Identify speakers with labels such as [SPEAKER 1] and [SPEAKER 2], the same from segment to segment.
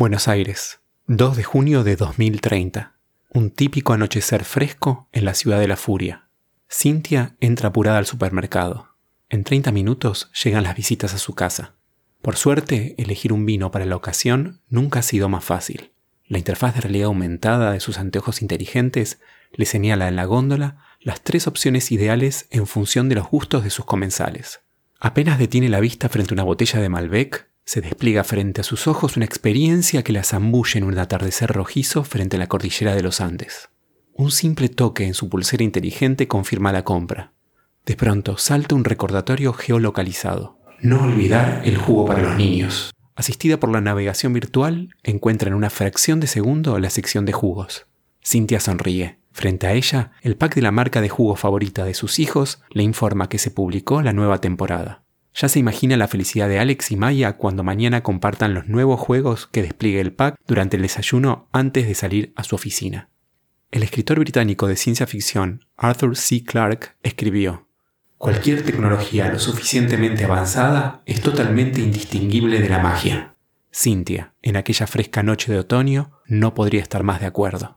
[SPEAKER 1] Buenos Aires, 2 de junio de 2030. Un típico anochecer fresco en la ciudad de la furia. Cintia entra apurada al supermercado. En 30 minutos llegan las visitas a su casa. Por suerte, elegir un vino para la ocasión nunca ha sido más fácil. La interfaz de realidad aumentada de sus anteojos inteligentes le señala en la góndola las tres opciones ideales en función de los gustos de sus comensales. Apenas detiene la vista frente a una botella de Malbec, se despliega frente a sus ojos una experiencia que la zambulle en un atardecer rojizo frente a la cordillera de los Andes. Un simple toque en su pulsera inteligente confirma la compra. De pronto salta un recordatorio geolocalizado. No olvidar el jugo para los niños. Asistida por la navegación virtual, encuentra en una fracción de segundo la sección de jugos. Cynthia sonríe. Frente a ella, el pack de la marca de jugo favorita de sus hijos le informa que se publicó la nueva temporada. Ya se imagina la felicidad de Alex y Maya cuando mañana compartan los nuevos juegos que despliegue el pack durante el desayuno antes de salir a su oficina. El escritor británico de ciencia ficción Arthur C. Clarke escribió, Cualquier tecnología lo suficientemente avanzada es totalmente indistinguible de la magia. Cynthia, en aquella fresca noche de otoño, no podría estar más de acuerdo.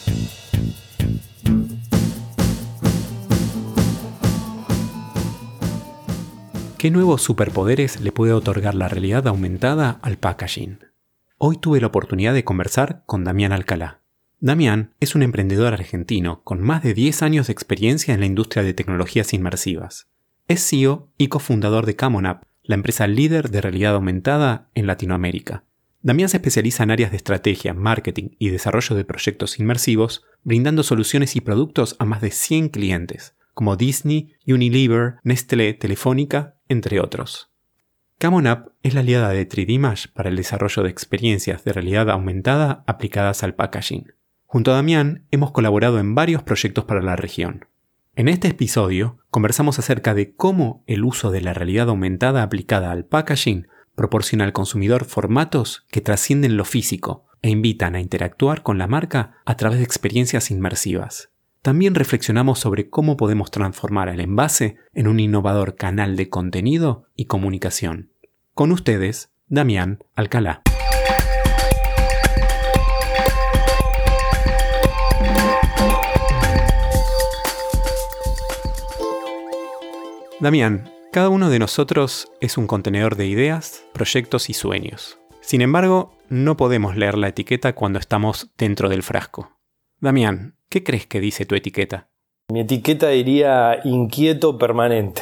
[SPEAKER 1] ¿Qué nuevos superpoderes le puede otorgar la realidad aumentada al packaging? Hoy tuve la oportunidad de conversar con Damián Alcalá. Damián es un emprendedor argentino con más de 10 años de experiencia en la industria de tecnologías inmersivas. Es CEO y cofundador de Camonap, la empresa líder de realidad aumentada en Latinoamérica. Damián se especializa en áreas de estrategia, marketing y desarrollo de proyectos inmersivos, brindando soluciones y productos a más de 100 clientes, como Disney, Unilever, Nestlé, Telefónica entre otros. Camon App es la aliada de 3D para el desarrollo de experiencias de realidad aumentada aplicadas al packaging. Junto a Damián hemos colaborado en varios proyectos para la región. En este episodio conversamos acerca de cómo el uso de la realidad aumentada aplicada al packaging proporciona al consumidor formatos que trascienden lo físico e invitan a interactuar con la marca a través de experiencias inmersivas. También reflexionamos sobre cómo podemos transformar el envase en un innovador canal de contenido y comunicación. Con ustedes, Damián Alcalá. Damián, cada uno de nosotros es un contenedor de ideas, proyectos y sueños. Sin embargo, no podemos leer la etiqueta cuando estamos dentro del frasco. Damián, ¿qué crees que dice tu etiqueta?
[SPEAKER 2] Mi etiqueta diría inquieto permanente.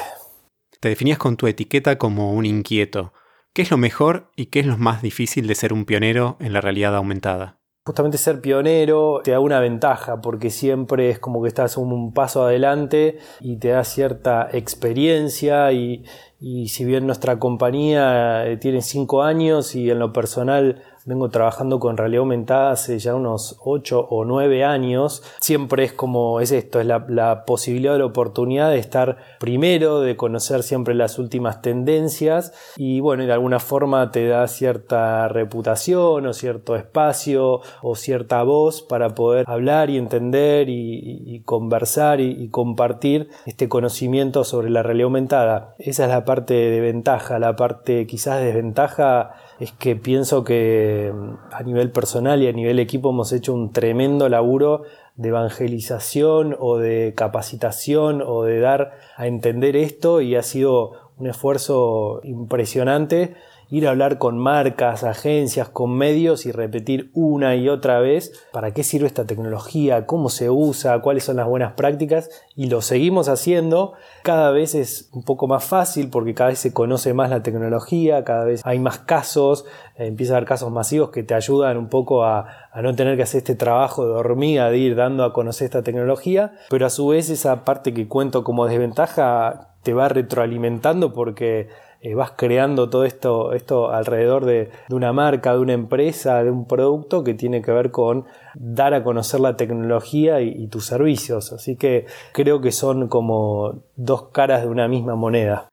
[SPEAKER 1] Te definías con tu etiqueta como un inquieto. ¿Qué es lo mejor y qué es lo más difícil de ser un pionero en la realidad aumentada?
[SPEAKER 2] Justamente ser pionero te da una ventaja porque siempre es como que estás un paso adelante y te da cierta experiencia y, y si bien nuestra compañía eh, tiene cinco años y en lo personal vengo trabajando con realidad aumentada hace ya unos 8 o 9 años. Siempre es como es esto, es la, posibilidad o la oportunidad de estar primero, de conocer siempre las últimas tendencias y bueno, de alguna forma te da cierta reputación o cierto espacio o cierta voz para poder hablar y entender y, conversar y, y compartir este conocimiento sobre la realidad aumentada. Esa es la parte de ventaja, la parte quizás de desventaja es que pienso que mm, a nivel personal y a nivel equipo hemos hecho un tremendo laburo de evangelización o de capacitación o de dar a entender esto y ha sido un esfuerzo impresionante ir a hablar con marcas, agencias, con medios y repetir una y otra vez para qué sirve esta tecnología, cómo se usa, cuáles son las buenas prácticas y lo seguimos haciendo. Cada vez es un poco más fácil porque cada vez se conoce más la tecnología, cada vez hay más casos, eh, empieza a haber casos masivos que te ayudan un poco a, no tener que hacer este trabajo de hormiga de ir dando a conocer esta tecnología, pero a su vez esa parte que cuento como desventaja te va retroalimentando porque eh, vas creando todo esto, esto alrededor de, una marca, de una empresa, de un producto que tiene que ver con dar a conocer la tecnología y, tus servicios. Así que creo que son como dos caras de una misma moneda.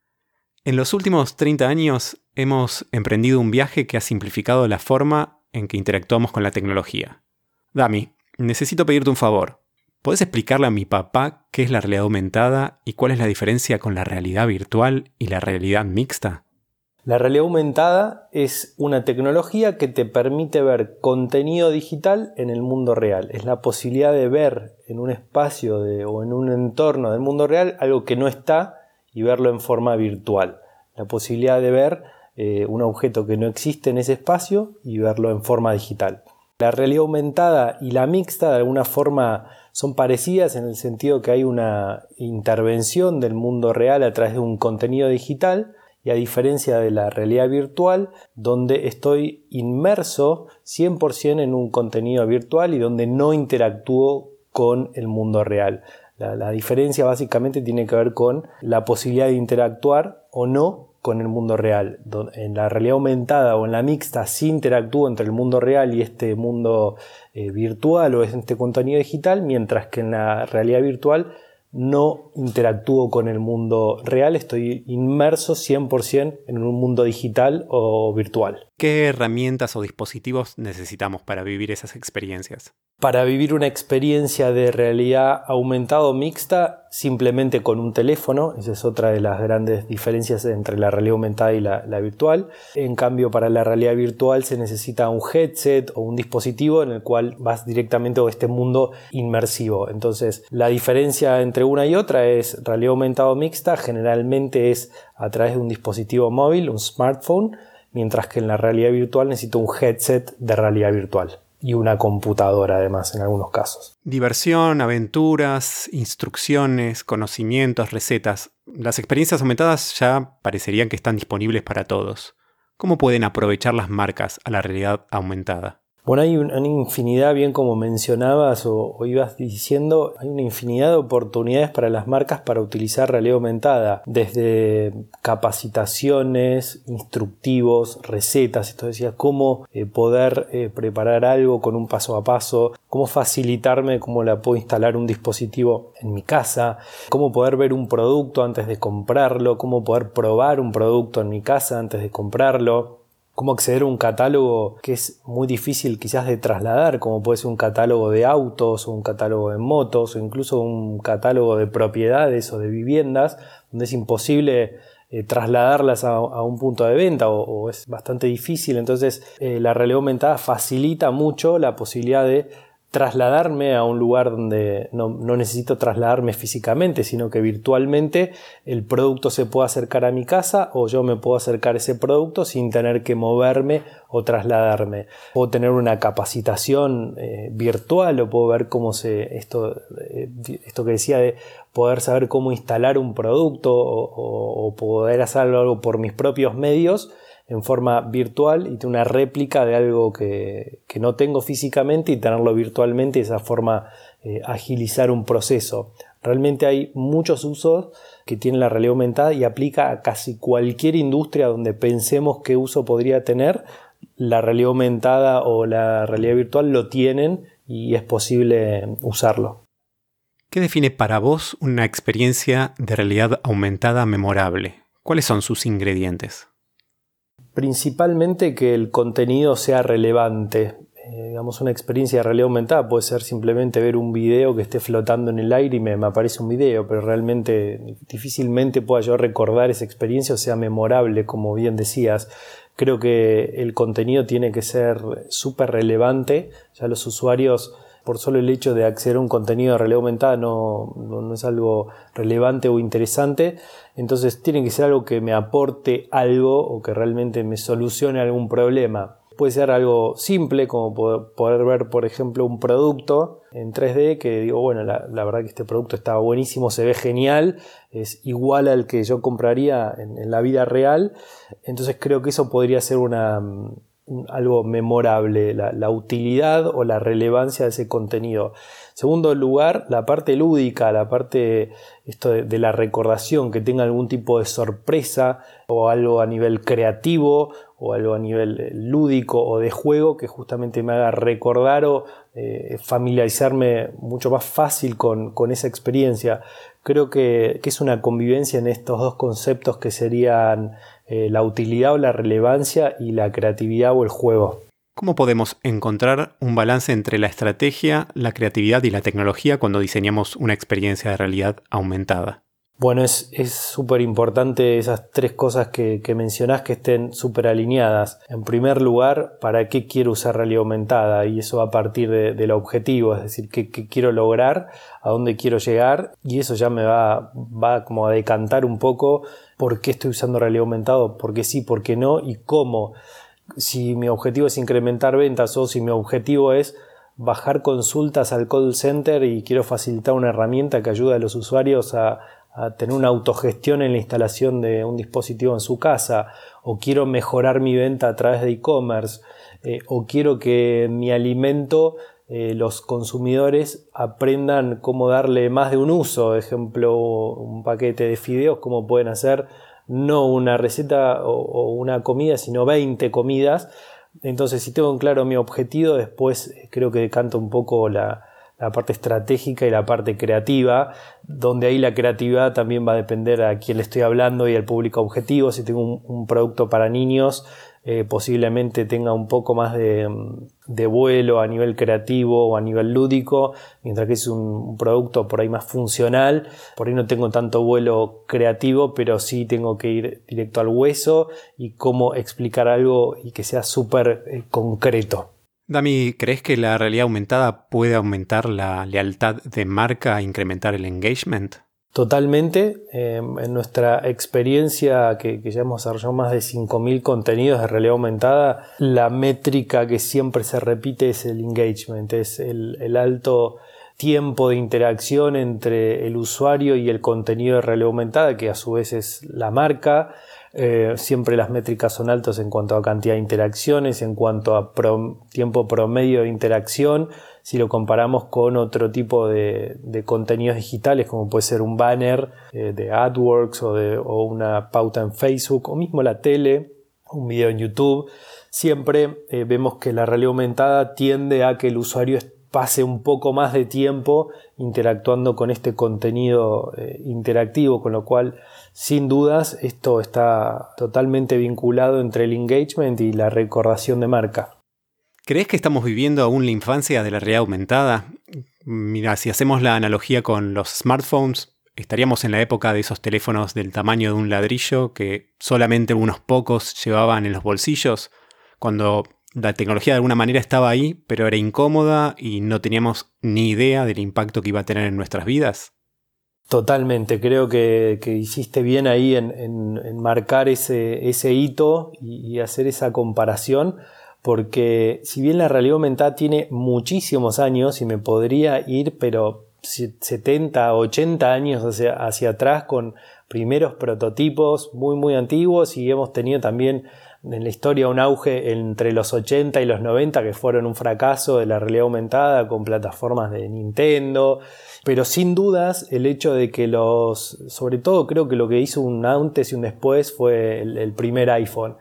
[SPEAKER 1] En los últimos 30 años hemos emprendido un viaje que ha simplificado la forma en que interactuamos con la tecnología. Dami, necesito pedirte un favor. ¿Puedes explicarle a mi papá qué es la realidad aumentada y cuál es la diferencia con la realidad virtual y la realidad mixta?
[SPEAKER 2] La realidad aumentada es una tecnología que te permite ver contenido digital en el mundo real. Es la posibilidad de ver en un espacio o en un entorno del mundo real algo que no está y verlo en forma virtual. La posibilidad de ver eh, un objeto que no existe en ese espacio y verlo en forma digital. La realidad aumentada y la mixta de alguna forma son parecidas en el sentido que hay una intervención del mundo real a través de un contenido digital y a diferencia de la realidad virtual donde estoy inmerso 100% en un contenido virtual y donde no interactúo con el mundo real. La, la diferencia básicamente tiene que ver con la posibilidad de interactuar o no con el mundo real. En la realidad aumentada o en la mixta sí interactúo entre el mundo real y este mundo eh, virtual o este contenido digital, mientras que en la realidad virtual no interactúo con el mundo real, estoy inmerso 100% en un mundo digital o virtual.
[SPEAKER 1] ¿Qué herramientas o dispositivos necesitamos para vivir esas experiencias?
[SPEAKER 2] Para vivir una experiencia de realidad aumentada o mixta, simplemente con un teléfono, esa es otra de las grandes diferencias entre la realidad aumentada y la, virtual. En cambio, para la realidad virtual se necesita un headset o un dispositivo en el cual vas directamente a este mundo inmersivo. Entonces, la diferencia entre una y otra es realidad aumentada o mixta, generalmente es a través de un dispositivo móvil, un smartphone, mientras que en la realidad virtual necesito un headset de realidad virtual y una computadora además en algunos casos.
[SPEAKER 1] Diversión, aventuras, instrucciones, conocimientos, recetas. Las experiencias aumentadas ya parecerían que están disponibles para todos. ¿Cómo pueden aprovechar las marcas a la realidad aumentada?
[SPEAKER 2] Bueno, hay una infinidad, bien como mencionabas o, ibas diciendo, hay una infinidad de oportunidades para las marcas para utilizar realidad aumentada, desde capacitaciones, instructivos, recetas, esto decía, cómo eh, poder eh, preparar algo con un paso a paso, cómo facilitarme cómo la puedo instalar un dispositivo en mi casa, cómo poder ver un producto antes de comprarlo, cómo poder probar un producto en mi casa antes de comprarlo cómo acceder a un catálogo que es muy difícil quizás de trasladar, como puede ser un catálogo de autos o un catálogo de motos o incluso un catálogo de propiedades o de viviendas, donde es imposible eh, trasladarlas a, un punto de venta o, es bastante difícil. Entonces eh, la realidad aumentada facilita mucho la posibilidad de trasladarme a un lugar donde no, necesito trasladarme físicamente, sino que virtualmente el producto se puede acercar a mi casa o yo me puedo acercar a ese producto sin tener que moverme o trasladarme. Puedo tener una capacitación eh, virtual o puedo ver cómo se, esto, eh, esto que decía de poder saber cómo instalar un producto o, o poder hacer algo por mis propios medios en forma virtual y una réplica de algo que, no tengo físicamente y tenerlo virtualmente y esa forma eh, agilizar un proceso. Realmente hay muchos usos que tiene la realidad aumentada y aplica a casi cualquier industria donde pensemos qué uso podría tener. La realidad aumentada o la realidad virtual lo tienen y es posible usarlo.
[SPEAKER 1] ¿Qué define para vos una experiencia de realidad aumentada memorable? ¿Cuáles son sus ingredientes?
[SPEAKER 2] Principalmente que el contenido sea relevante. Eh, digamos, una experiencia de realidad aumentada puede ser simplemente ver un video que esté flotando en el aire y me, aparece un video, pero realmente difícilmente pueda yo recordar esa experiencia o sea memorable, como bien decías. Creo que el contenido tiene que ser súper relevante. Ya los usuarios por solo el hecho de acceder a un contenido de realidad aumentada no, no, es algo relevante o interesante. Entonces tiene que ser algo que me aporte algo o que realmente me solucione algún problema. Puede ser algo simple, como poder, ver, por ejemplo, un producto en 3D que digo, bueno, la, verdad que este producto está buenísimo, se ve genial, es igual al que yo compraría en, en la vida real. Entonces creo que eso podría ser una, algo memorable, la, utilidad o la relevancia de ese contenido. Segundo lugar, la parte lúdica, la parte esto de, la recordación, que tenga algún tipo de sorpresa o algo a nivel creativo o algo a nivel eh, lúdico o de juego que justamente me haga recordar o eh, familiarizarme mucho más fácil con, esa experiencia. Creo que, es una convivencia en estos dos conceptos que serían eh, la utilidad o la relevancia y la creatividad o el juego.
[SPEAKER 1] ¿Cómo podemos encontrar un balance entre la estrategia, la creatividad y la tecnología cuando diseñamos una experiencia de realidad aumentada?
[SPEAKER 2] Bueno, es súper importante esas tres cosas que, mencionás que estén súper alineadas. En primer lugar, ¿para qué quiero usar realidad aumentada? Y eso va a partir del objetivo, es decir, ¿qué, quiero lograr, a dónde quiero llegar, y eso ya me va, va como a decantar un poco por qué estoy usando realidad aumentada, por qué sí, por qué no, y cómo. Si mi objetivo es incrementar ventas o si mi objetivo es bajar consultas al call center y quiero facilitar una herramienta que ayude a los usuarios a a tener una autogestión en la instalación de un dispositivo en su casa, o quiero mejorar mi venta a través de e-commerce, eh, o quiero que mi alimento eh, los consumidores aprendan cómo darle más de un uso, ejemplo, un paquete de fideos, cómo pueden hacer no una receta o, una comida, sino 20 comidas. Entonces, si tengo en claro mi objetivo, después eh, creo que decanto un poco la, la parte estratégica y la parte creativa, donde ahí la creatividad también va a depender a quién le estoy hablando y al público objetivo. Si tengo un, producto para niños, eh, posiblemente tenga un poco más de, vuelo a nivel creativo o a nivel lúdico, mientras que es un, producto por ahí más funcional, por ahí no tengo tanto vuelo creativo, pero sí tengo que ir directo al hueso y cómo explicar algo y que sea súper eh, concreto.
[SPEAKER 1] Dami, ¿crees que la realidad aumentada puede aumentar la lealtad de marca e incrementar el engagement?
[SPEAKER 2] Totalmente. Em, en nuestra experiencia, que, ya hemos desarrollado más de 5.000 contenidos de realidad aumentada, la métrica que siempre se repite es el engagement, es el alto tiempo de interacción entre el usuario y el contenido de realidad aumentada, que a su vez es la marca. Eh, siempre las métricas son altas en cuanto a cantidad de interacciones, en cuanto a tiempo promedio de interacción, si lo comparamos con otro tipo de, contenidos digitales, como puede ser un banner eh, de AdWorks o, una pauta en Facebook, o mismo la tele, un video en YouTube, siempre eh, vemos que la realidad aumentada tiende a que el usuario pase un poco más de tiempo interactuando con este contenido interactivo, con lo cual sin dudas, esto está totalmente vinculado entre el engagement y la recordación de marca.
[SPEAKER 1] ¿Crees que estamos viviendo aún la infancia de la realidad aumentada? Mira, si hacemos la analogía con los smartphones, estaríamos en la época de esos teléfonos del tamaño de un ladrillo que solamente unos pocos llevaban en los bolsillos, cuando la tecnología de alguna manera estaba ahí, pero era incómoda y no teníamos ni idea del impacto que iba a tener en nuestras vidas.
[SPEAKER 2] Totalmente, creo que, hiciste bien ahí en, marcar ese, ese hito y, hacer esa comparación, porque si bien la realidad aumentada tiene muchísimos años y me podría ir, pero 70, 80 años hacia, hacia atrás con primeros prototipos muy, muy antiguos y hemos tenido también en la historia un auge entre los 80 y los 90 que fueron un fracaso de la realidad aumentada con plataformas de Nintendo, pero sin dudas el hecho de que los, sobre todo creo que lo que hizo un antes y un después fue el, primer iPhone,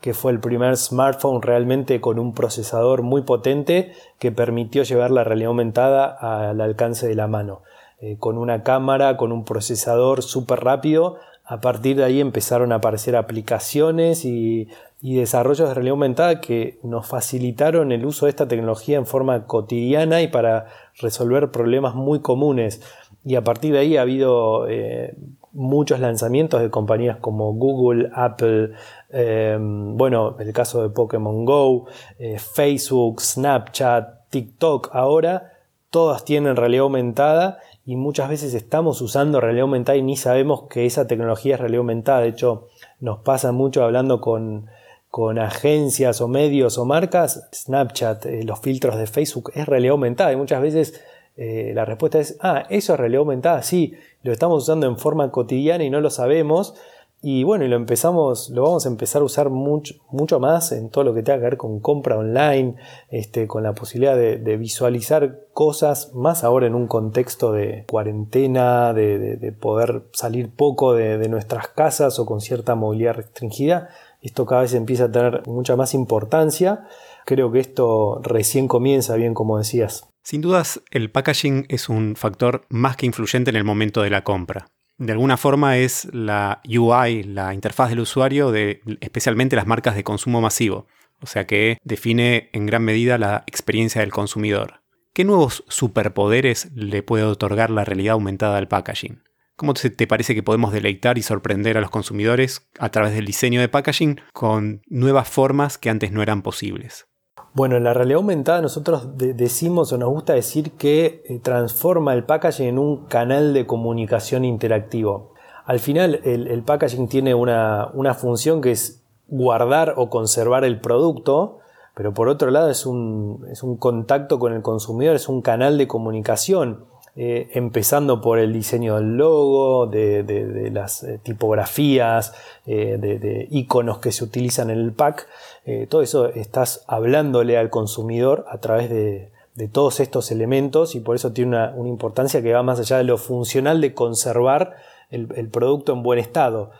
[SPEAKER 2] que fue el primer smartphone realmente con un procesador muy potente que permitió llevar la realidad aumentada al alcance de la mano. Eh, con una cámara, con un procesador súper rápido, a partir de ahí empezaron a aparecer aplicaciones y, y, desarrollos de realidad aumentada que nos facilitaron el uso de esta tecnología en forma cotidiana y para resolver problemas muy comunes. Y a partir de ahí ha habido eh, muchos lanzamientos de compañías como Google, Apple, eh, bueno, el caso de Pokémon Go, eh, Facebook, Snapchat, TikTok ahora, todas tienen realidad aumentada y muchas veces estamos usando realidad aumentada y ni sabemos que esa tecnología es realidad aumentada. De hecho, nos pasa mucho hablando con, con agencias o medios o marcas, Snapchat, eh, los filtros de Facebook es realidad aumentada. Y muchas veces eh, la respuesta es, ah, eso es realidad aumentada, sí, lo estamos usando en forma cotidiana y no lo sabemos. Y bueno, y lo empezamos, lo vamos a empezar a usar mucho, mucho más en todo lo que tenga que ver con compra online, este, con la posibilidad de, visualizar cosas, más ahora en un contexto de cuarentena, de, poder salir poco de, nuestras casas o con cierta movilidad restringida. Esto cada vez empieza a tener mucha más importancia. Creo que esto recién comienza, bien como decías.
[SPEAKER 1] Sin dudas, el packaging es un factor más que influyente en el momento de la compra de alguna forma es la UI, la interfaz del usuario de especialmente las marcas de consumo masivo, o sea que define en gran medida la experiencia del consumidor. ¿Qué nuevos superpoderes le puede otorgar la realidad aumentada al packaging? ¿Cómo te parece que podemos deleitar y sorprender a los consumidores a través del diseño de packaging con nuevas formas que antes no eran posibles?
[SPEAKER 2] Bueno, en la realidad aumentada nosotros decimos o nos gusta decir que eh, transforma el packaging en un canal de comunicación interactivo. Al final el, packaging tiene una, función que es guardar o conservar el producto, pero por otro lado es un, es un contacto con el consumidor, es un canal de comunicación. Eh, empezando por el diseño del logo, de, las eh, tipografías, de, iconos que se utilizan en el pack, eh, todo eso estás hablándole al consumidor a través de, todos estos elementos y por eso tiene una, importancia que va más allá de lo funcional de conservar el, producto en buen estado.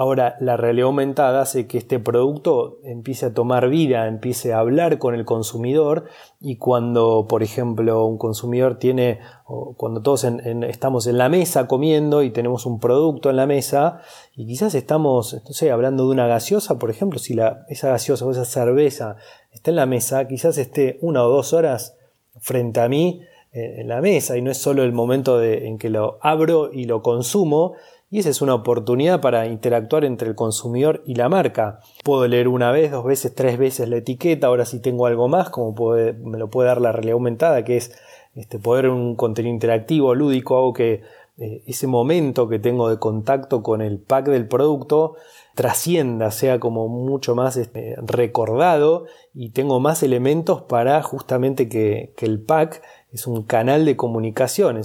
[SPEAKER 2] Ahora, la realidad aumentada hace que este producto empiece a tomar vida, empiece a hablar con el consumidor y cuando, por ejemplo, un consumidor tiene, o cuando todos estamos en la mesa comiendo y tenemos un producto en la mesa y quizás estamos, no sé, hablando de una gaseosa, por ejemplo, si esa gaseosa o esa cerveza está en la mesa, quizás esté una o dos horas frente a mí eh, en la mesa y no es solo el momento en que lo abro y lo consumo, y esa es una oportunidad para interactuar entre el consumidor y la marca. Puedo leer una vez, dos veces, tres veces la etiqueta, ahora si tengo algo más, como me lo puede dar la realidad aumentada, que es este, poder un contenido interactivo, lúdico, algo que eh, ese momento que tengo de contacto con el pack del producto trascienda, sea como mucho más este, recordado y tengo más elementos para justamente que, el pack es un canal de comunicación,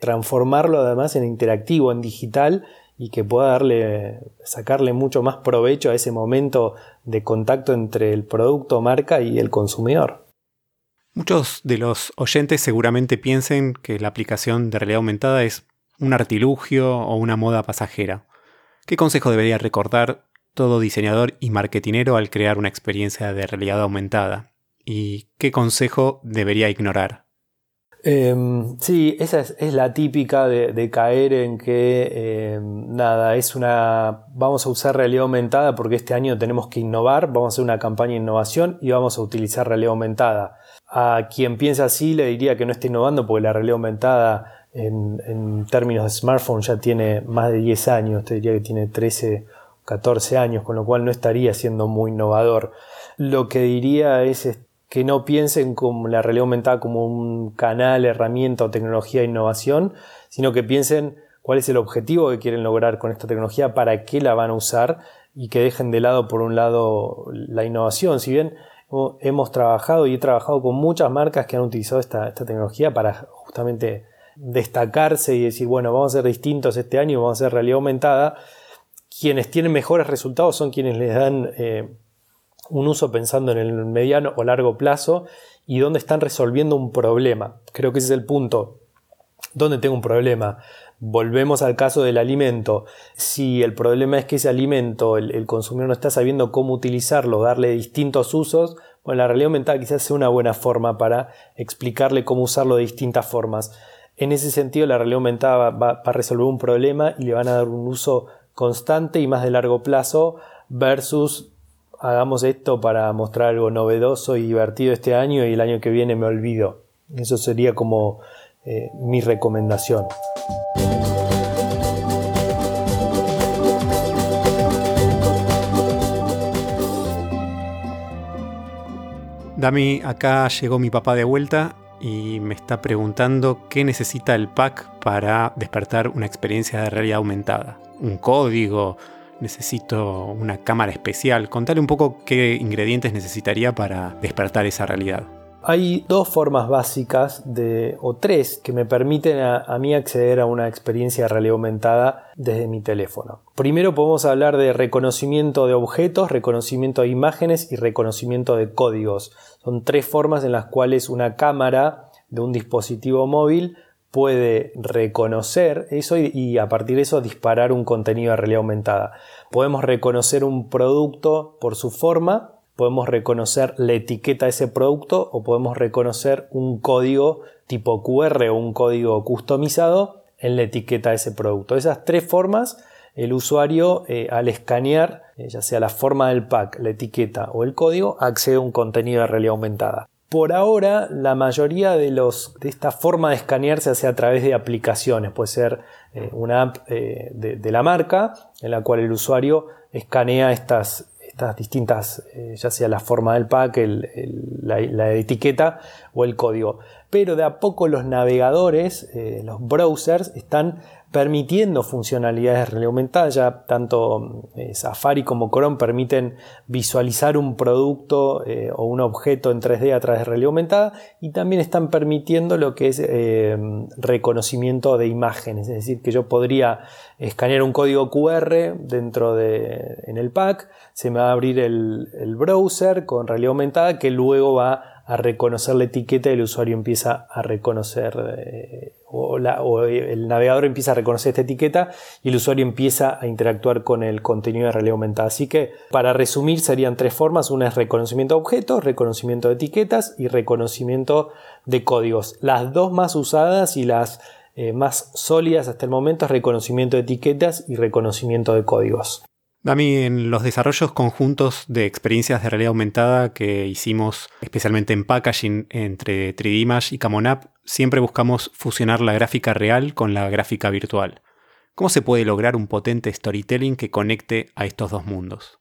[SPEAKER 2] transformarlo además en interactivo, en digital y que pueda darle, sacarle mucho más provecho a ese momento de contacto entre el producto, marca y el consumidor.
[SPEAKER 1] Muchos de los oyentes seguramente piensen que la aplicación de realidad aumentada es un artilugio o una moda pasajera. ¿Qué consejo debería recordar todo diseñador y marketinero al crear una experiencia de realidad aumentada? ¿Y qué consejo debería ignorar?
[SPEAKER 2] Em, sí, esa es, la típica de, caer en que em, nada, es una. Vamos a usar realidad aumentada porque este año tenemos que innovar, vamos a hacer una campaña de innovación y vamos a utilizar realidad aumentada. A quien piensa así le diría que no esté innovando porque la realidad aumentada en, términos de smartphone ya tiene más de 10 años, te diría que tiene 13 o 14 años, con lo cual no estaría siendo muy innovador. Lo que diría es que no piensen como la realidad aumentada como un canal, herramienta o tecnología de innovación, sino que piensen cuál es el objetivo que quieren lograr con esta tecnología, para qué la van a usar y que dejen de lado, por un lado, la innovación. Si bien hemos trabajado y he trabajado con muchas marcas que han utilizado esta, tecnología para justamente destacarse y decir, bueno, vamos a ser distintos este año, vamos a hacer realidad aumentada, quienes tienen mejores resultados son quienes les dan eh, un uso pensando en el mediano o largo plazo y dónde están resolviendo un problema. Creo que ese es el punto. ¿Dónde tengo un problema? Volvemos al caso del alimento. Si el problema es que ese alimento el, consumidor no está sabiendo cómo utilizarlo, darle distintos usos, bueno, la realidad aumentada quizás sea una buena forma para explicarle cómo usarlo de distintas formas. En ese sentido, la realidad aumentada va a resolver un problema y le van a dar un uso constante y más de largo plazo versus hagamos esto para mostrar algo novedoso y divertido este año y el año que viene me olvido. Eso sería como eh, mi recomendación.
[SPEAKER 1] Dami, acá llegó mi papá de vuelta y me está preguntando qué necesita el pack para despertar una experiencia de realidad aumentada. ¿Un código? necesito una cámara especial. Contale un poco qué ingredientes necesitaría para despertar esa realidad.
[SPEAKER 2] Hay dos formas básicas de, o tres que me permiten a, mí acceder a una experiencia de realidad aumentada desde mi teléfono. Primero podemos hablar de reconocimiento de objetos, reconocimiento de imágenes y reconocimiento de códigos. Son tres formas en las cuales una cámara de un dispositivo móvil puede reconocer eso y, a partir de eso disparar un contenido de realidad aumentada. Podemos reconocer un producto por su forma, podemos reconocer la etiqueta de ese producto o podemos reconocer un código tipo QR o un código customizado en la etiqueta de ese producto. Esas tres formas, el usuario eh, al escanear, eh, ya sea la forma del pack, la etiqueta o el código, accede a un contenido de realidad aumentada. Por ahora, la mayoría de, los, de esta forma de escanear se hace a través de aplicaciones. Puede ser eh, una app de, la marca en la cual el usuario escanea estas, estas distintas, ya sea la forma del pack, la, etiqueta o el código. Pero de a poco los navegadores, los browsers, están permitiendo funcionalidades aumentada. Ya tanto eh, Safari como Chrome permiten visualizar un producto eh, o un objeto en 3D a través de realidad aumentada y también están permitiendo lo que es eh, reconocimiento de imágenes. Es decir, que yo podría escanear un código QR dentro de en el pack, se me va a abrir el, el browser con realidad aumentada que luego va a reconocer la etiqueta el usuario empieza a reconocer, eh, o, el navegador empieza a reconocer esta etiqueta y el usuario empieza a interactuar con el contenido de realidad aumentada. Así que, para resumir, serían tres formas. Una es reconocimiento de objetos, reconocimiento de etiquetas y reconocimiento de códigos. Las dos más usadas y las eh, más sólidas hasta el momento es reconocimiento de etiquetas y reconocimiento de códigos.
[SPEAKER 1] Dami, en los desarrollos conjuntos de experiencias de realidad aumentada que hicimos, especialmente en packaging entre 3D y Camonap, siempre buscamos fusionar la gráfica real con la gráfica virtual. ¿Cómo se puede lograr un potente storytelling que conecte a estos dos mundos?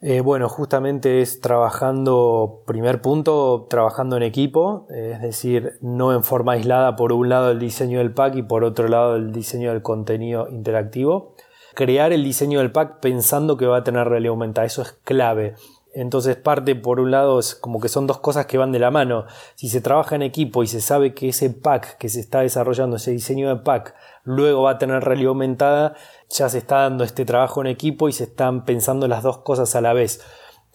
[SPEAKER 2] Eh, bueno, justamente es trabajando, primer punto, trabajando en equipo, es decir, no en forma aislada por un lado el diseño del pack y por otro lado el diseño del contenido interactivo crear el diseño del pack pensando que va a tener realidad aumentada. Eso es clave. Entonces parte por un lado es como que son dos cosas que van de la mano. Si se trabaja en equipo y se sabe que ese pack que se está desarrollando, ese diseño de pack, luego va a tener realidad aumentada, ya se está dando este trabajo en equipo y se están pensando las dos cosas a la vez.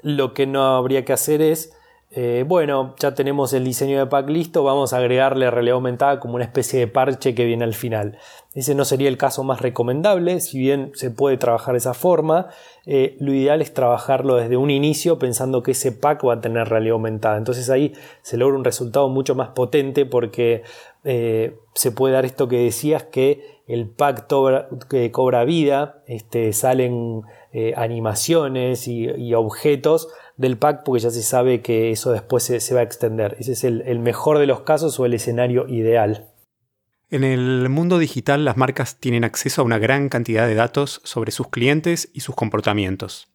[SPEAKER 2] Lo que no habría que hacer es eh, bueno, ya tenemos el diseño de pack listo, vamos a agregarle realidad aumentada como una especie de parche que viene al final. Ese no sería el caso más recomendable, si bien se puede trabajar de esa forma, eh, lo ideal es trabajarlo desde un inicio pensando que ese pack va a tener realidad aumentada. Entonces ahí se logra un resultado mucho más potente porque eh, se puede dar esto que decías que el pack que cobra vida, este, salen animaciones y objetos del pack porque ya se sabe que eso después se, va a extender. Ese es el, mejor de los casos o el escenario ideal.
[SPEAKER 1] En el mundo digital las marcas tienen acceso a una gran cantidad de datos sobre sus clientes y sus comportamientos.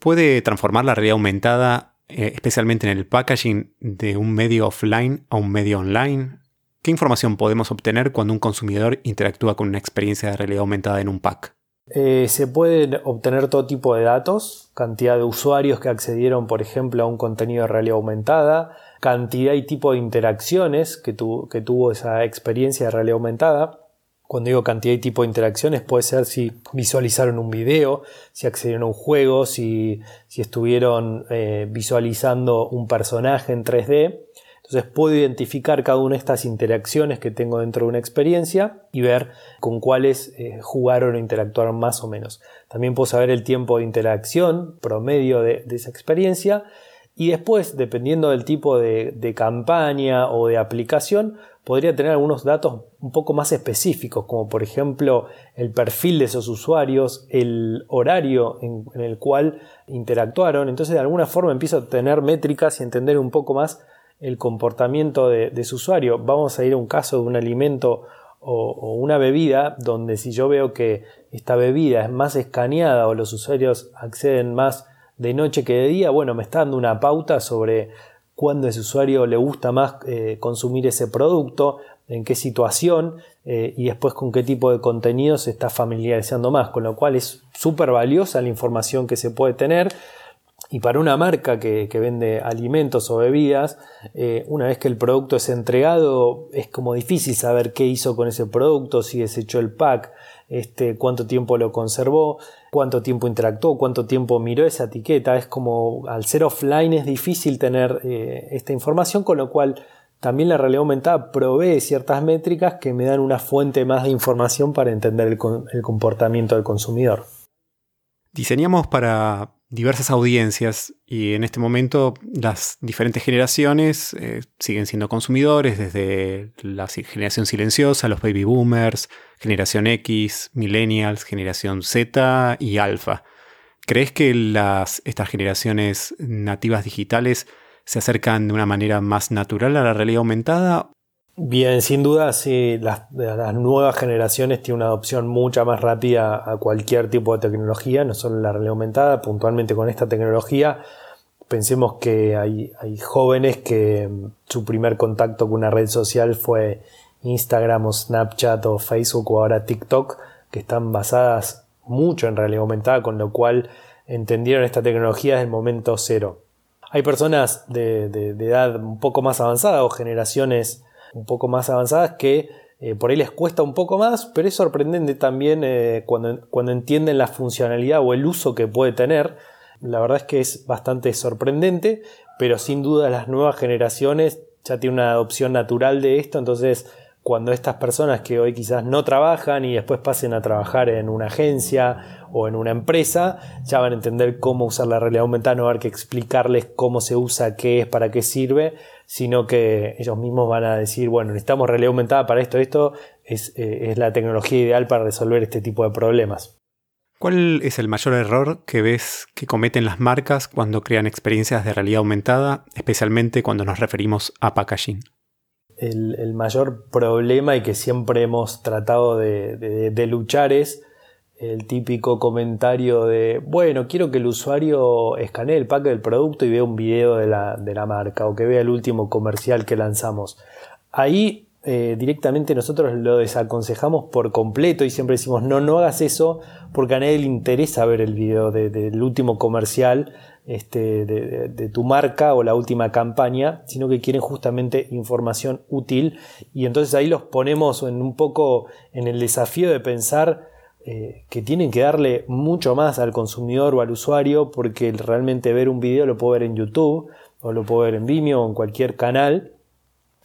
[SPEAKER 1] ¿Puede transformar la realidad aumentada, eh, especialmente en el packaging, de un medio offline a un medio online? ¿Qué información podemos obtener cuando un consumidor interactúa con una experiencia de realidad aumentada en un pack?
[SPEAKER 2] Eh, se pueden obtener todo tipo de datos, cantidad de usuarios que accedieron, por ejemplo, a un contenido de realidad aumentada, cantidad y tipo de interacciones que, que tuvo esa experiencia de realidad aumentada. Cuando digo cantidad y tipo de interacciones, puede ser si visualizaron un video, si accedieron a un juego, si, estuvieron eh, visualizando un personaje en 3D. Entonces puedo identificar cada una de estas interacciones que tengo dentro de una experiencia y ver con cuáles eh, jugaron o interactuaron más o menos. También puedo saber el tiempo de interacción promedio de, esa experiencia y después, dependiendo del tipo de, campaña o de aplicación, podría tener algunos datos un poco más específicos, como por ejemplo el perfil de esos usuarios, el horario en, el cual interactuaron. Entonces, de alguna forma empiezo a tener métricas y entender un poco más el comportamiento de, su usuario. Vamos a ir a un caso de un alimento o, una bebida donde si yo veo que esta bebida es más escaneada o los usuarios acceden más de noche que de día, bueno, me está dando una pauta sobre cuándo a ese usuario le gusta más eh, consumir ese producto, en qué situación eh, y después con qué tipo de contenido se está familiarizando más, con lo cual es súper valiosa la información que se puede tener Y para una marca que, vende alimentos o bebidas, eh, una vez que el producto es entregado, es como difícil saber qué hizo con ese producto, si desechó el pack, este, cuánto tiempo lo conservó, cuánto tiempo interactuó, cuánto tiempo miró esa etiqueta. Es como al ser offline es difícil tener eh, esta información, con lo cual también la realidad aumentada provee ciertas métricas que me dan una fuente más de información para entender el comportamiento del consumidor.
[SPEAKER 1] Diseñamos para diversas audiencias y en este momento las diferentes generaciones eh, siguen siendo consumidores, desde la generación silenciosa, los baby boomers, generación X, millennials, generación Z y alfa. ¿Crees que estas generaciones nativas digitales se acercan de una manera más natural a la realidad aumentada
[SPEAKER 2] Bien, sin duda, sí, las, nuevas generaciones tienen una adopción mucha más rápida a cualquier tipo de tecnología, no solo la realidad aumentada, puntualmente con esta tecnología. Pensemos que hay, jóvenes que su primer contacto con una red social fue Instagram o Snapchat o Facebook o ahora TikTok, que están basadas mucho en realidad aumentada, con lo cual entendieron esta tecnología desde el momento cero. Hay personas de edad un poco más avanzada o generaciones un poco más avanzadas que eh, por ahí les cuesta un poco más, pero es sorprendente también eh, cuando, cuando entienden la funcionalidad o el uso que puede tener. La verdad es que es bastante sorprendente, pero sin duda las nuevas generaciones ya tienen una adopción natural de esto, entonces cuando estas personas que hoy quizás no trabajan y después pasen a trabajar en una agencia o en una empresa, ya van a entender cómo usar la realidad aumentada, no haber que explicarles cómo se usa, qué es, para qué sirve, sino que ellos mismos van a decir, bueno, necesitamos realidad aumentada para esto, esto es, eh, es la tecnología ideal para resolver este tipo de problemas.
[SPEAKER 1] ¿Cuál es el mayor error que ves que cometen las marcas cuando crean experiencias de realidad aumentada, especialmente cuando nos referimos a packaging?
[SPEAKER 2] El, mayor problema y que siempre hemos tratado de, luchar es el típico comentario de, bueno, quiero que el usuario escanee el pack del producto y vea un video de la, de la marca o que vea el último comercial que lanzamos. Ahí eh, directamente nosotros lo desaconsejamos por completo y siempre decimos, no, no hagas eso porque a nadie le interesa ver el video del último comercial este, de, tu marca o la última campaña, sino que quieren justamente información útil. Y entonces ahí los ponemos en un poco en el desafío de pensar eh, que tienen que darle mucho más al consumidor o al usuario porque realmente ver un video lo puedo ver en YouTube o lo puedo ver en Vimeo o en cualquier canal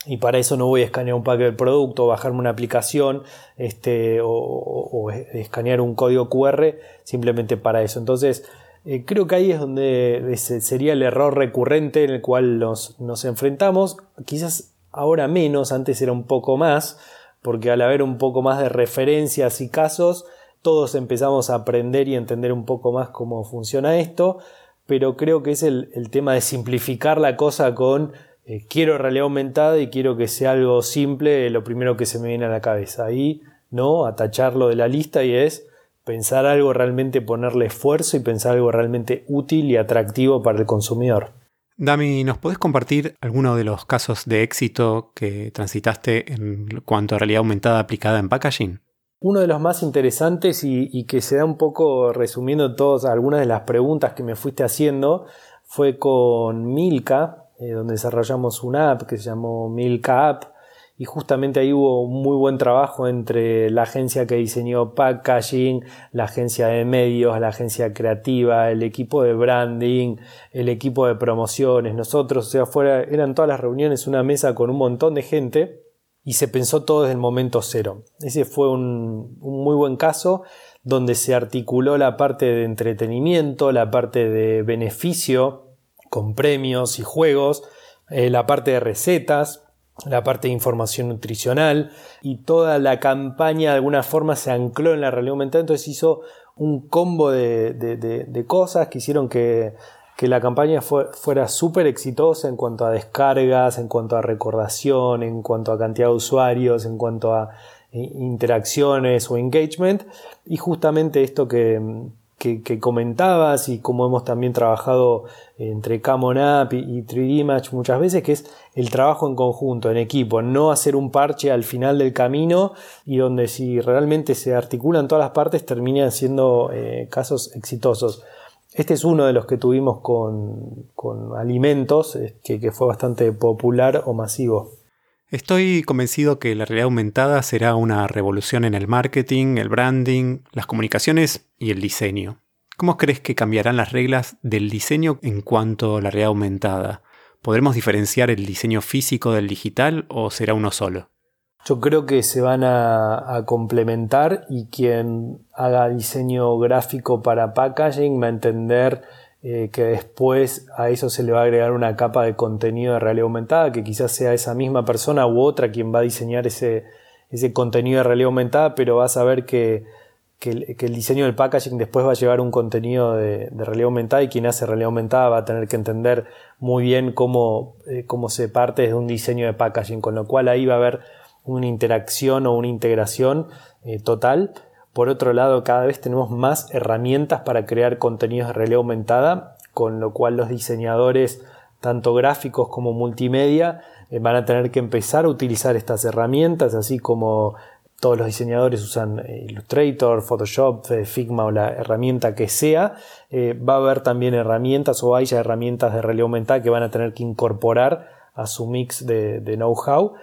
[SPEAKER 2] y para eso no voy a escanear un paquete del producto, bajarme una aplicación este, o escanear un código QR simplemente para eso. Entonces, eh, creo que ahí es donde sería el error recurrente en el cual nos, enfrentamos. Quizás ahora menos, antes era un poco más, porque al haber un poco más de referencias y casos, todos empezamos a aprender y entender un poco más cómo funciona esto, pero creo que es el, tema de simplificar la cosa con eh, quiero realidad aumentada y quiero que sea algo simple, lo primero que se me viene a la cabeza. Ahí, ¿no? A tacharlo de la lista y es pensar algo realmente, ponerle esfuerzo y pensar algo realmente útil y atractivo para el consumidor.
[SPEAKER 1] Dami, ¿nos podés compartir alguno de los casos de éxito que transitaste en cuanto a realidad aumentada aplicada en packaging?
[SPEAKER 2] Uno de los más interesantes y, que se da un poco resumiendo todas algunas de las preguntas que me fuiste haciendo fue con Milka, eh, donde desarrollamos una app que se llamó Milka App, y justamente ahí hubo un muy buen trabajo entre la agencia que diseñó packaging, la agencia de medios, la agencia creativa, el equipo de branding, el equipo de promociones, nosotros, o sea, fuera, eran todas las reuniones una mesa con un montón de gente y se pensó todo desde el momento cero. Ese fue un, muy buen caso donde se articuló la parte de entretenimiento, la parte de beneficio con premios y juegos, eh, la parte de recetas, la parte de información nutricional y toda la campaña de alguna forma se ancló en la realidad aumentada, entonces hizo un combo de, cosas que hicieron que, la campaña fuera súper exitosa en cuanto a descargas, en cuanto a recordación, en cuanto a cantidad de usuarios, en cuanto a eh, interacciones o engagement. Y justamente esto que, que, comentabas y como hemos también trabajado entre Camon App y, 3D Match muchas veces, que es el trabajo en conjunto, en equipo, no hacer un parche al final del camino y donde si realmente se articulan todas las partes terminan siendo eh, casos exitosos. Este es uno de los que tuvimos con, alimentos, que, que fue bastante popular o masivo.
[SPEAKER 1] Estoy convencido que la realidad aumentada será una revolución en el marketing, el branding, las comunicaciones y el diseño. ¿Cómo crees que cambiarán las reglas del diseño en cuanto a la realidad aumentada? ¿Podremos diferenciar el diseño físico del digital o será uno solo?
[SPEAKER 2] Yo creo que se van a, complementar y quien haga diseño gráfico para packaging va a entender eh, que después a eso se le va a agregar una capa de contenido de realidad aumentada, que quizás sea esa misma persona u otra quien va a diseñar ese, ese contenido de realidad aumentada, pero vas a ver que, el, diseño del packaging después va a llevar un contenido de, realidad aumentada y quien hace realidad aumentada va a tener que entender muy bien cómo, eh, cómo se parte de un diseño de packaging, con lo cual ahí va a haber una interacción o una integración eh, total. Por otro lado, cada vez tenemos más herramientas para crear contenidos de realidad aumentada, con lo cual los diseñadores, tanto gráficos como multimedia, eh, van a tener que empezar a utilizar estas herramientas, así como todos los diseñadores usan eh, Illustrator, Photoshop, Figma o la herramienta que sea. va a haber también herramientas o hay ya herramientas de realidad aumentada que van a tener que incorporar a su mix de know-how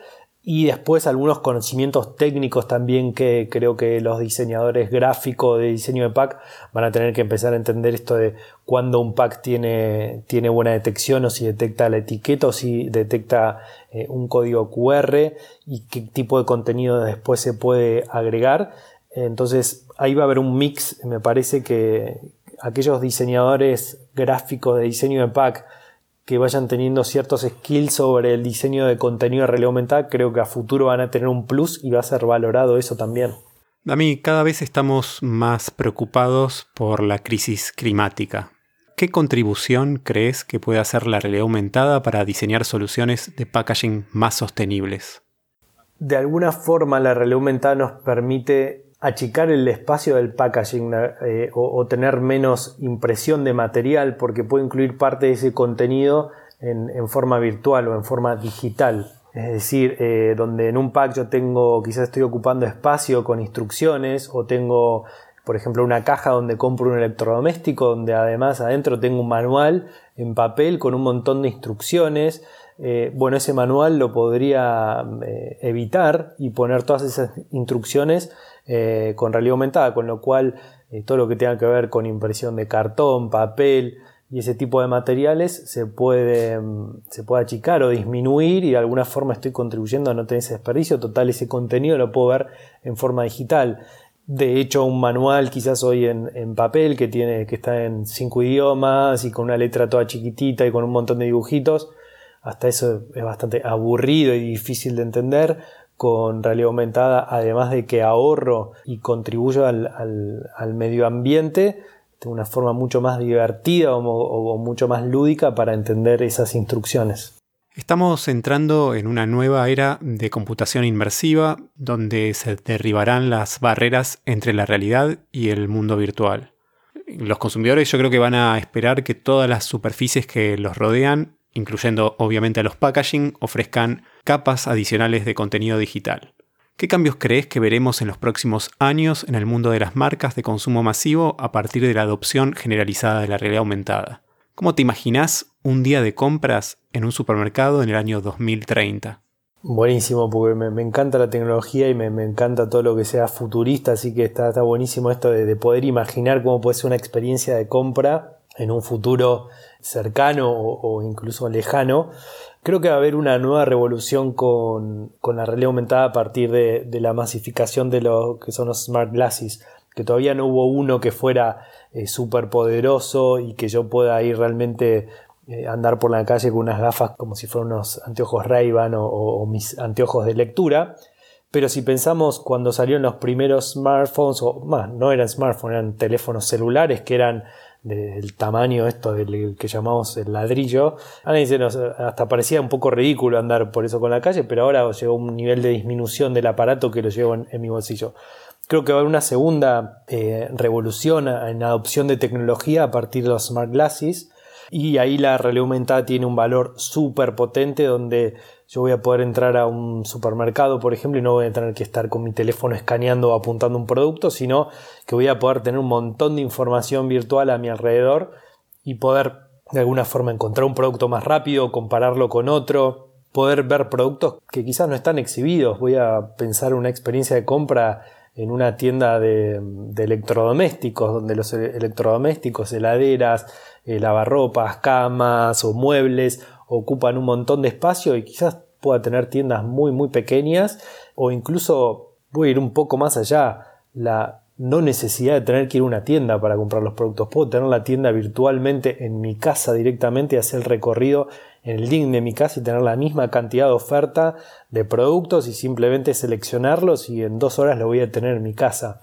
[SPEAKER 2] y después algunos conocimientos técnicos también que creo que los diseñadores gráficos de diseño de pack van a tener que empezar a entender esto de cuándo un pack tiene, tiene buena detección o si detecta la etiqueta o si detecta eh, un código QR y qué tipo de contenido después se puede agregar. Entonces ahí va a haber un mix, me parece que aquellos diseñadores gráficos de diseño de pack que vayan teniendo ciertos skills sobre el diseño de contenido de realidad aumentada, creo que a futuro van a tener un plus y va a ser valorado eso también.
[SPEAKER 1] A mí cada vez estamos más preocupados por la crisis climática. ¿Qué contribución crees que puede hacer la realidad aumentada para diseñar soluciones de packaging más sostenibles?
[SPEAKER 2] De alguna forma la realidad aumentada nos permite achicar el espacio del packaging eh, o, tener menos impresión de material porque puede incluir parte de ese contenido en, forma virtual o en forma digital. Es decir, eh, donde en un pack yo tengo, quizás estoy ocupando espacio con instrucciones o tengo, por ejemplo, una caja donde compro un electrodoméstico, donde además adentro tengo un manual en papel con un montón de instrucciones. Eh, bueno, ese manual lo podría evitar y poner todas esas instrucciones eh, con realidad aumentada, con lo cual eh, todo lo que tenga que ver con impresión de cartón, papel y ese tipo de materiales se puede, mm, se puede achicar o disminuir y de alguna forma estoy contribuyendo a no tener ese desperdicio. Total, ese contenido lo puedo ver en forma digital. De hecho, un manual quizás hoy en, papel que, tiene, que está en cinco idiomas y con una letra toda chiquitita y con un montón de dibujitos, hasta eso es bastante aburrido y difícil de entender con realidad aumentada, además de que ahorro y contribuyo al, medio ambiente de una forma mucho más divertida o, mucho más lúdica para entender esas instrucciones.
[SPEAKER 1] Estamos entrando en una nueva era de computación inmersiva donde se derribarán las barreras entre la realidad y el mundo virtual. Los consumidores yo creo que van a esperar que todas las superficies que los rodean incluyendo obviamente a los packaging, ofrezcan capas adicionales de contenido digital. ¿Qué cambios crees que veremos en los próximos años en el mundo de las marcas de consumo masivo a partir de la adopción generalizada de la realidad aumentada? ¿Cómo te imaginas un día de compras en un supermercado en el año 2030?
[SPEAKER 2] Buenísimo, porque me, encanta la tecnología y me, encanta todo lo que sea futurista, así que está, buenísimo esto de, de, poder imaginar cómo puede ser una experiencia de compra en un futuro cercano o, incluso lejano, creo que va a haber una nueva revolución con, la realidad aumentada a partir de, la masificación de lo que son los smart glasses, que todavía no hubo uno que fuera eh, súper poderoso y que yo pueda ir realmente eh, andar por la calle con unas gafas como si fueran unos anteojos Ray-Ban o, mis anteojos de lectura. Pero si pensamos cuando salieron los primeros smartphones, o más, no eran smartphones, eran teléfonos celulares que eran del tamaño esto del que llamamos el ladrillo. hasta parecía un poco ridículo andar por eso con la calle, pero ahora llegó un nivel de disminución del aparato que lo llevo en, mi bolsillo. Creo que va a haber una segunda eh, revolución en adopción de tecnología a partir de los smart glasses. Y ahí la realidad aumentada tiene un valor súper potente donde yo voy a poder entrar a un supermercado, por ejemplo, y no voy a tener que estar con mi teléfono escaneando o apuntando un producto, sino que voy a poder tener un montón de información virtual a mi alrededor y poder de alguna forma encontrar un producto más rápido, compararlo con otro, poder ver productos que quizás no están exhibidos. Voy a pensar una experiencia de compra en una tienda de, electrodomésticos, donde los electrodomésticos, heladeras, eh, lavarropas, camas o muebles ocupan un montón de espacio y quizás pueda tener tiendas muy muy pequeñas o incluso voy a ir un poco más allá, la no necesidad de tener que ir a una tienda para comprar los productos, puedo tener la tienda virtualmente en mi casa directamente y hacer el recorrido en el link de mi casa y tener la misma cantidad de oferta de productos y simplemente seleccionarlos y en dos horas lo voy a tener en mi casa.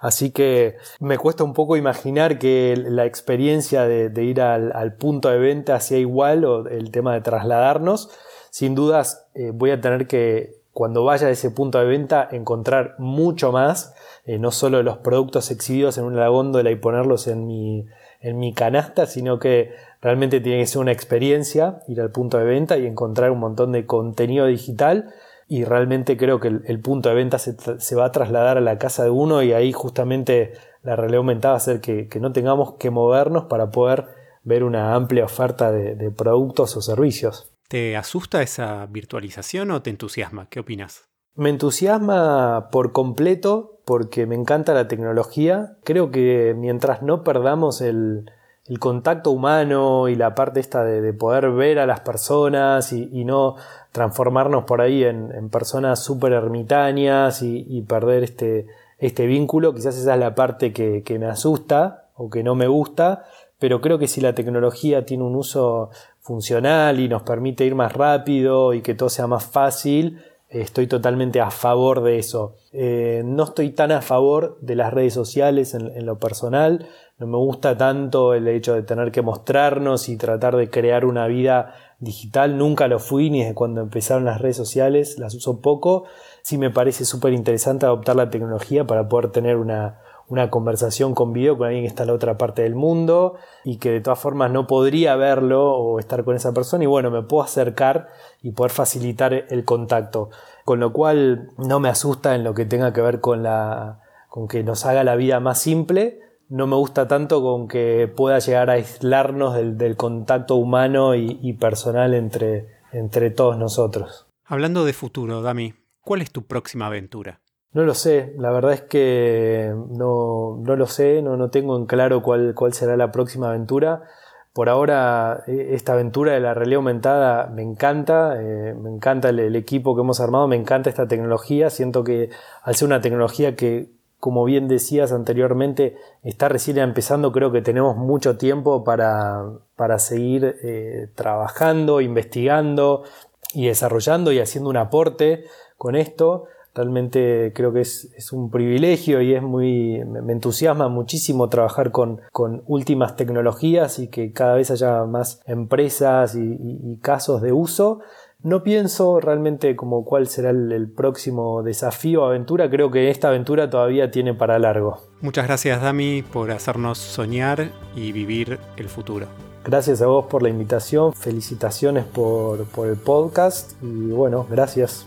[SPEAKER 2] Así que me cuesta un poco imaginar que la experiencia de, ir al, punto de venta sea igual o el tema de trasladarnos. Sin dudas eh, voy a tener que, cuando vaya a ese punto de venta, encontrar mucho más, eh, no solo los productos exhibidos en una góndola y ponerlos en mi, en mi canasta, sino que realmente tiene que ser una experiencia ir al punto de venta y encontrar un montón de contenido digital y realmente creo que el, punto de venta se, va a trasladar a la casa de uno y ahí justamente la realidad aumentada va a ser que, no tengamos que movernos para poder ver una amplia oferta de, productos o servicios.
[SPEAKER 1] ¿Te asusta esa virtualización o te entusiasma? ¿Qué opinas?
[SPEAKER 2] Me entusiasma por completo porque me encanta la tecnología. Creo que mientras no perdamos el, contacto humano y la parte esta de, poder ver a las personas y, no transformarnos por ahí en, personas súper ermitañas y, perder este, este vínculo. Quizás esa es la parte que, me asusta o que no me gusta, pero creo que si la tecnología tiene un uso funcional y nos permite ir más rápido y que todo sea más fácil, estoy totalmente a favor de eso. Eh, no estoy tan a favor de las redes sociales en, en, lo personal. No me gusta tanto el hecho de tener que mostrarnos y tratar de crear una vida digital, nunca lo fui ni desde cuando empezaron las redes sociales, las uso poco. Sí me parece súper interesante adoptar la tecnología para poder tener una, una conversación con video con alguien que está en la otra parte del mundo y que de todas formas no podría verlo o estar con esa persona y bueno, me puedo acercar y poder facilitar el contacto. Con lo cual no me asusta en lo que tenga que ver con la con que nos haga la vida más simple, no me gusta tanto con que pueda llegar a aislarnos del, contacto humano y, personal entre, entre todos nosotros.
[SPEAKER 1] Hablando de futuro, Dami, ¿cuál es tu próxima aventura?
[SPEAKER 2] No lo sé, la verdad es que no, no lo sé, no, no tengo en claro cuál, cuál será la próxima aventura. Por ahora, e, esta aventura de la realidad aumentada me encanta, eh, me encanta el, equipo que hemos armado, me encanta esta tecnología. Siento que al ser una tecnología que como bien decías anteriormente, está recién empezando, creo que tenemos mucho tiempo para, para seguir eh, trabajando, investigando y desarrollando y haciendo un aporte con esto. Realmente creo que es, un privilegio y es muy, me entusiasma muchísimo trabajar con, con, últimas tecnologías y que cada vez haya más empresas y casos de uso. No pienso realmente como cuál será el, próximo desafío o aventura, creo que esta aventura todavía tiene para largo.
[SPEAKER 1] Muchas gracias Dami por hacernos soñar y vivir el futuro.
[SPEAKER 2] Gracias a vos por la invitación, felicitaciones por, por el podcast y bueno, gracias.